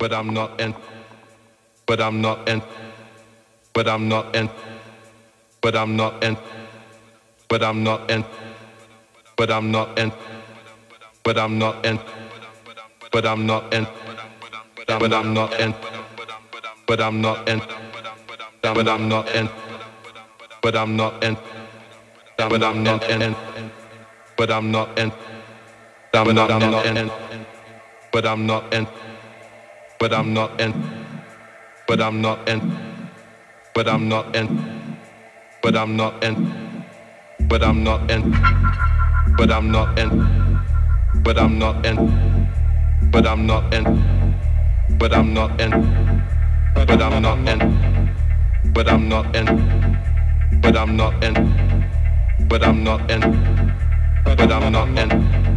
but I'm not in, but I'm not in, but I'm not in, but I'm not in, but I'm not in, but I'm not in, but I'm not in, but I'm not in, but I'm not in, but I'm not in, but I'm not in, but I'm not in, but I'm not in, but I'm not in, but I'm not in, but I'm not in but I'm not in, but I'm not in, but I'm not in, but I'm not in, but I'm not in, but I'm not in, but I'm not in, but I'm not in, but I'm not in, but I'm not in, but I'm not in, but I'm not in, but I'm not in, but I'm not in.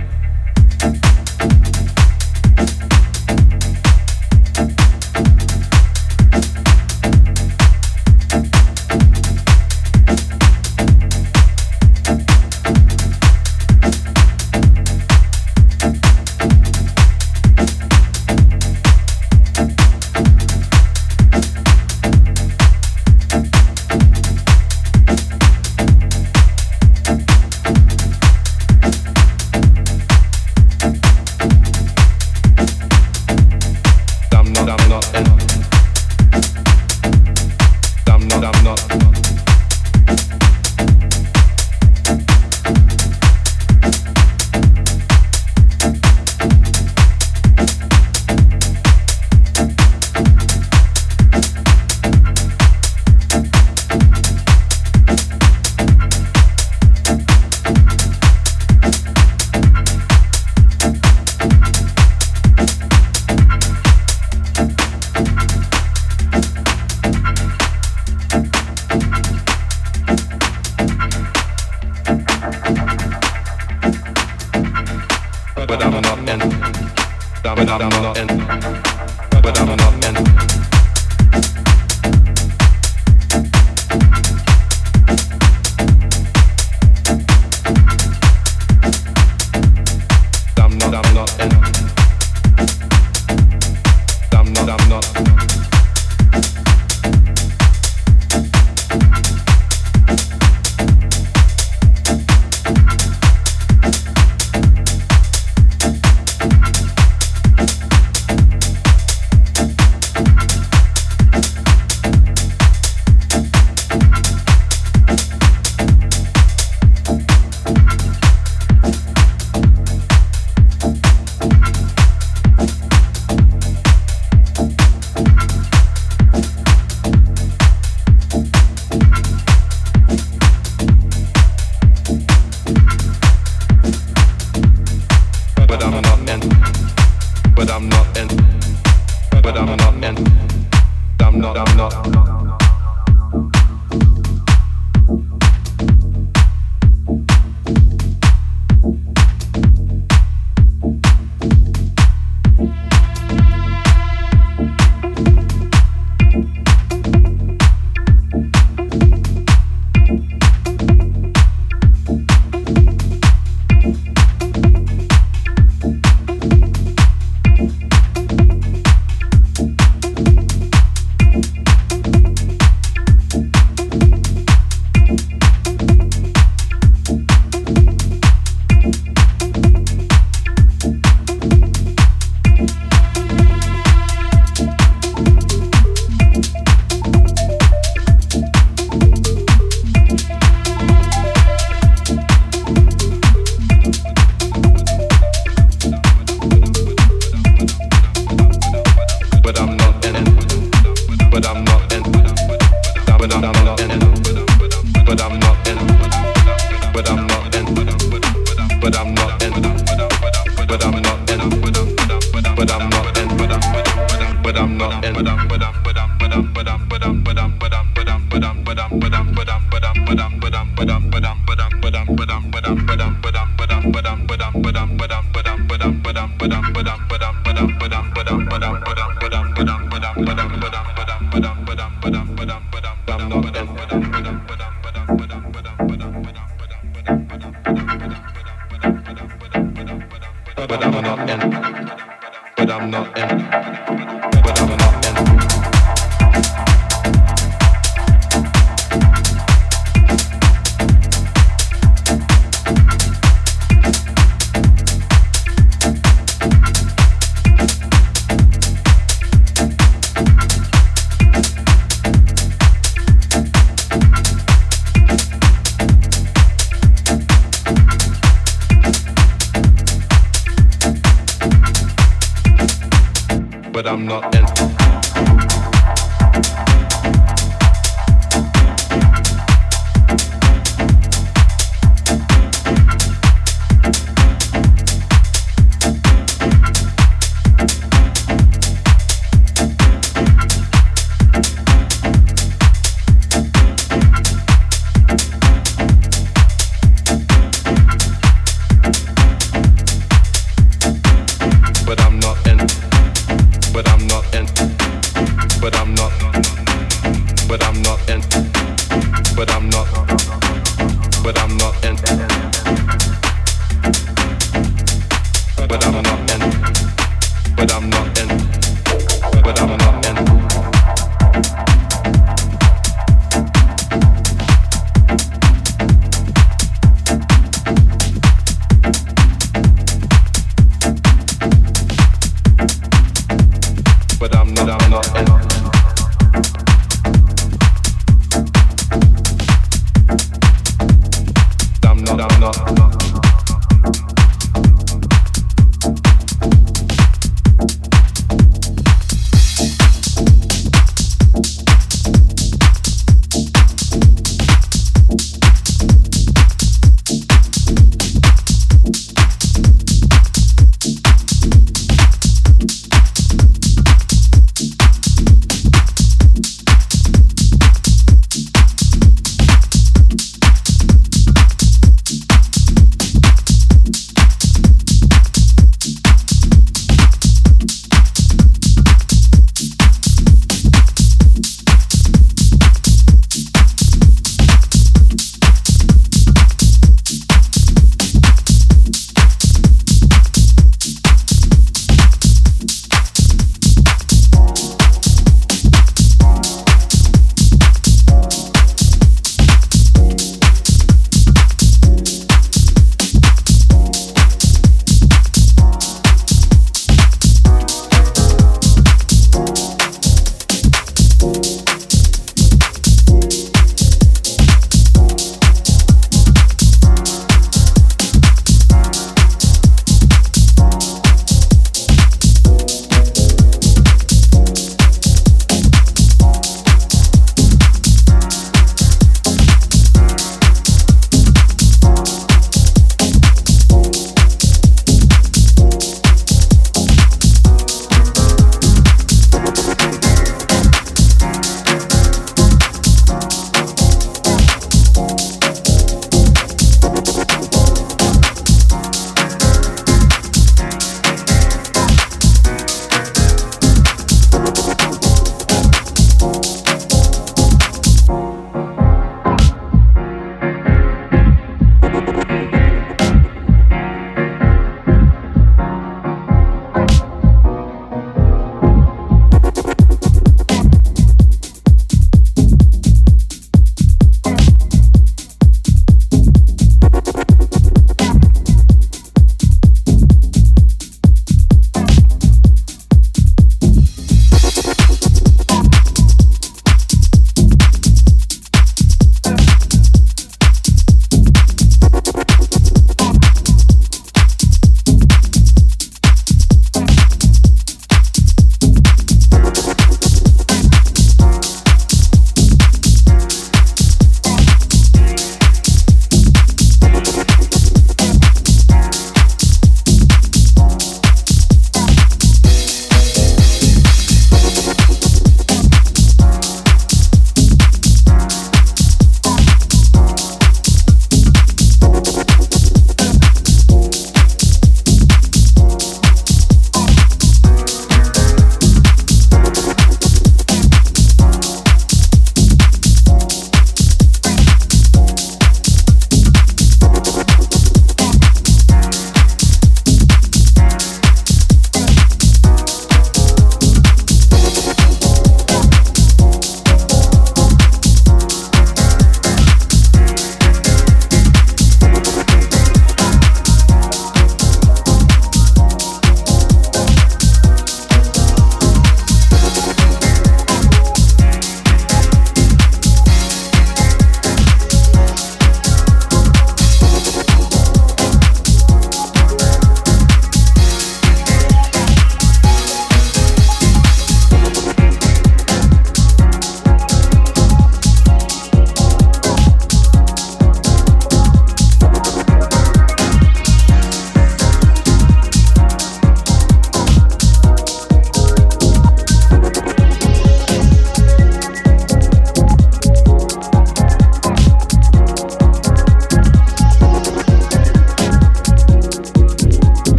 but I'm not. Ent-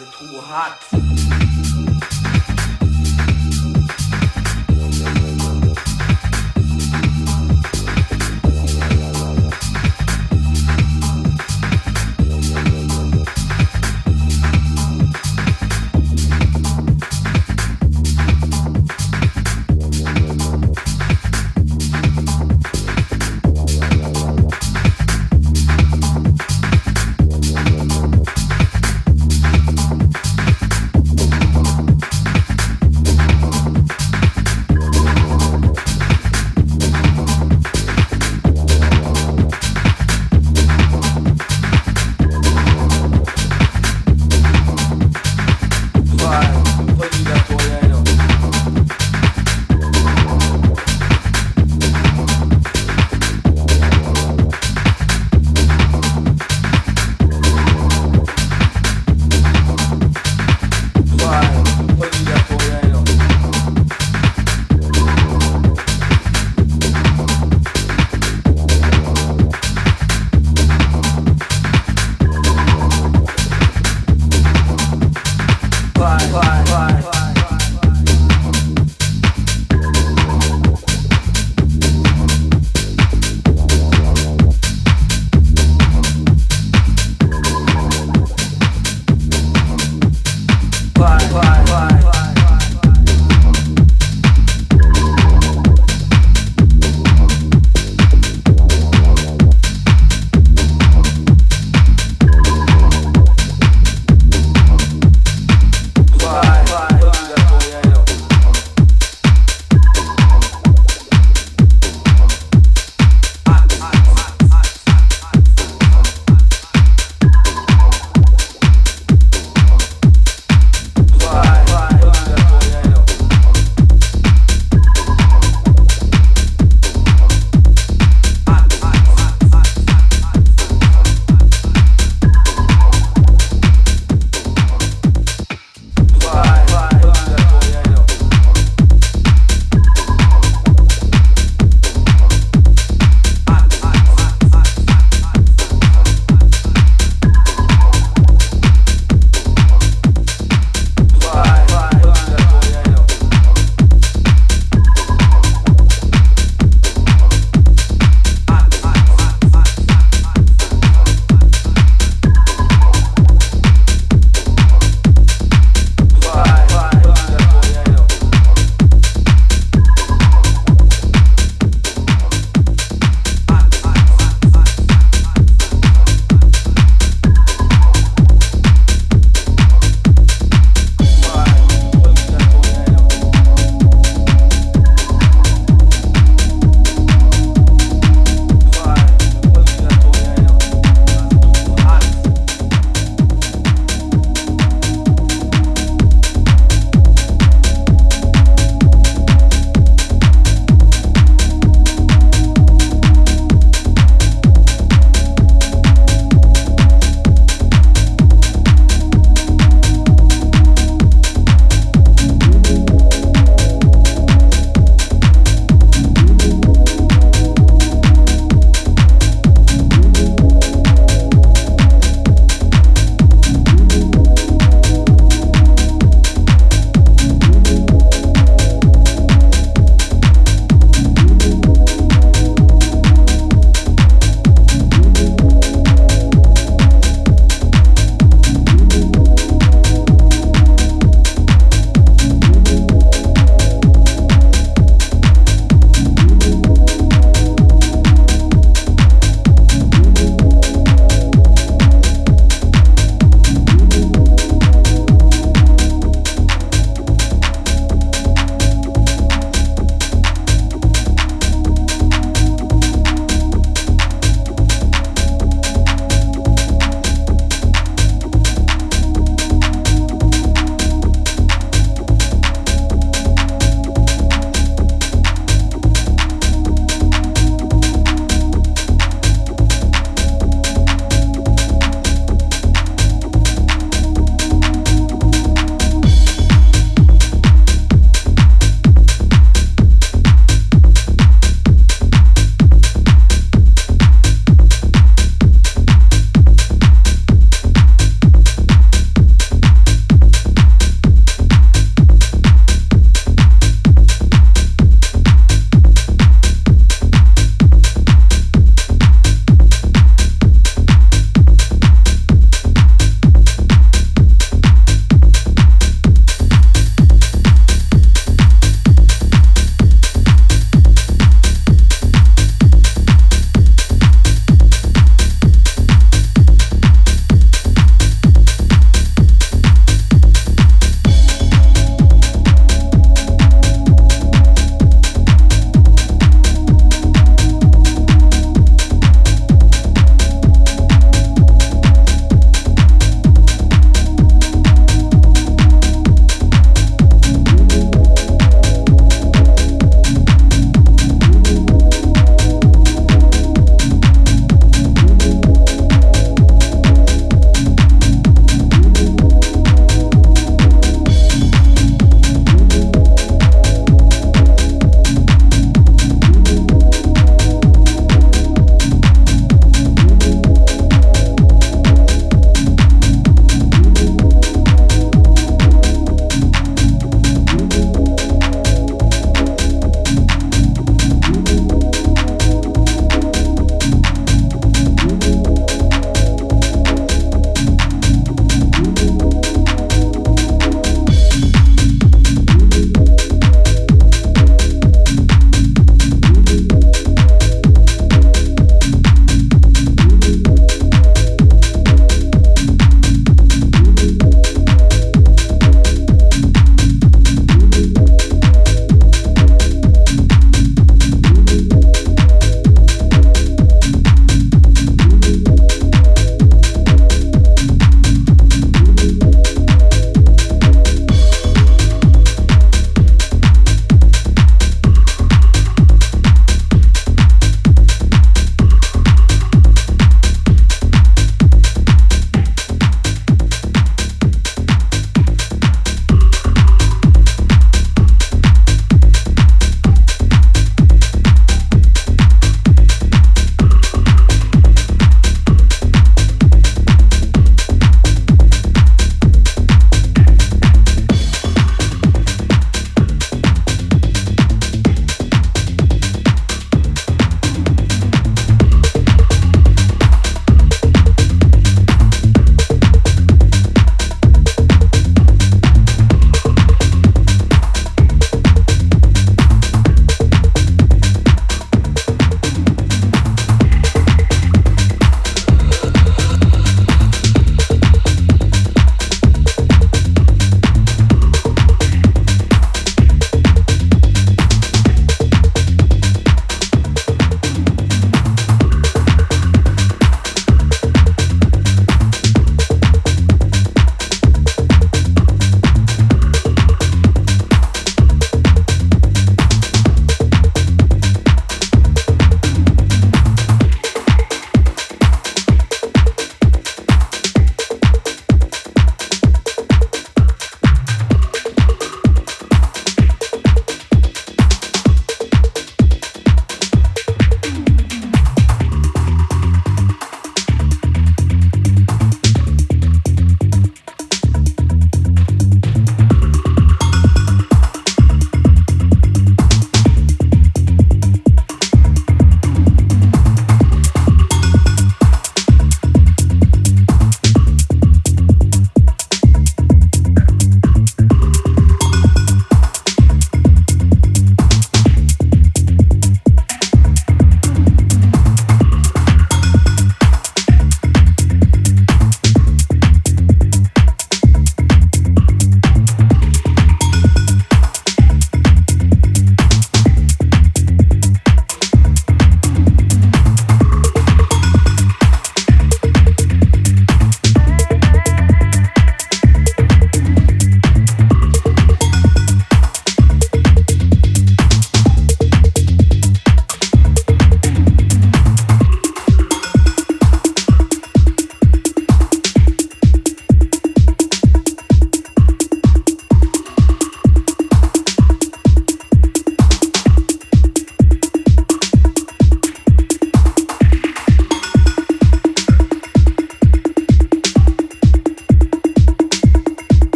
it's too hot.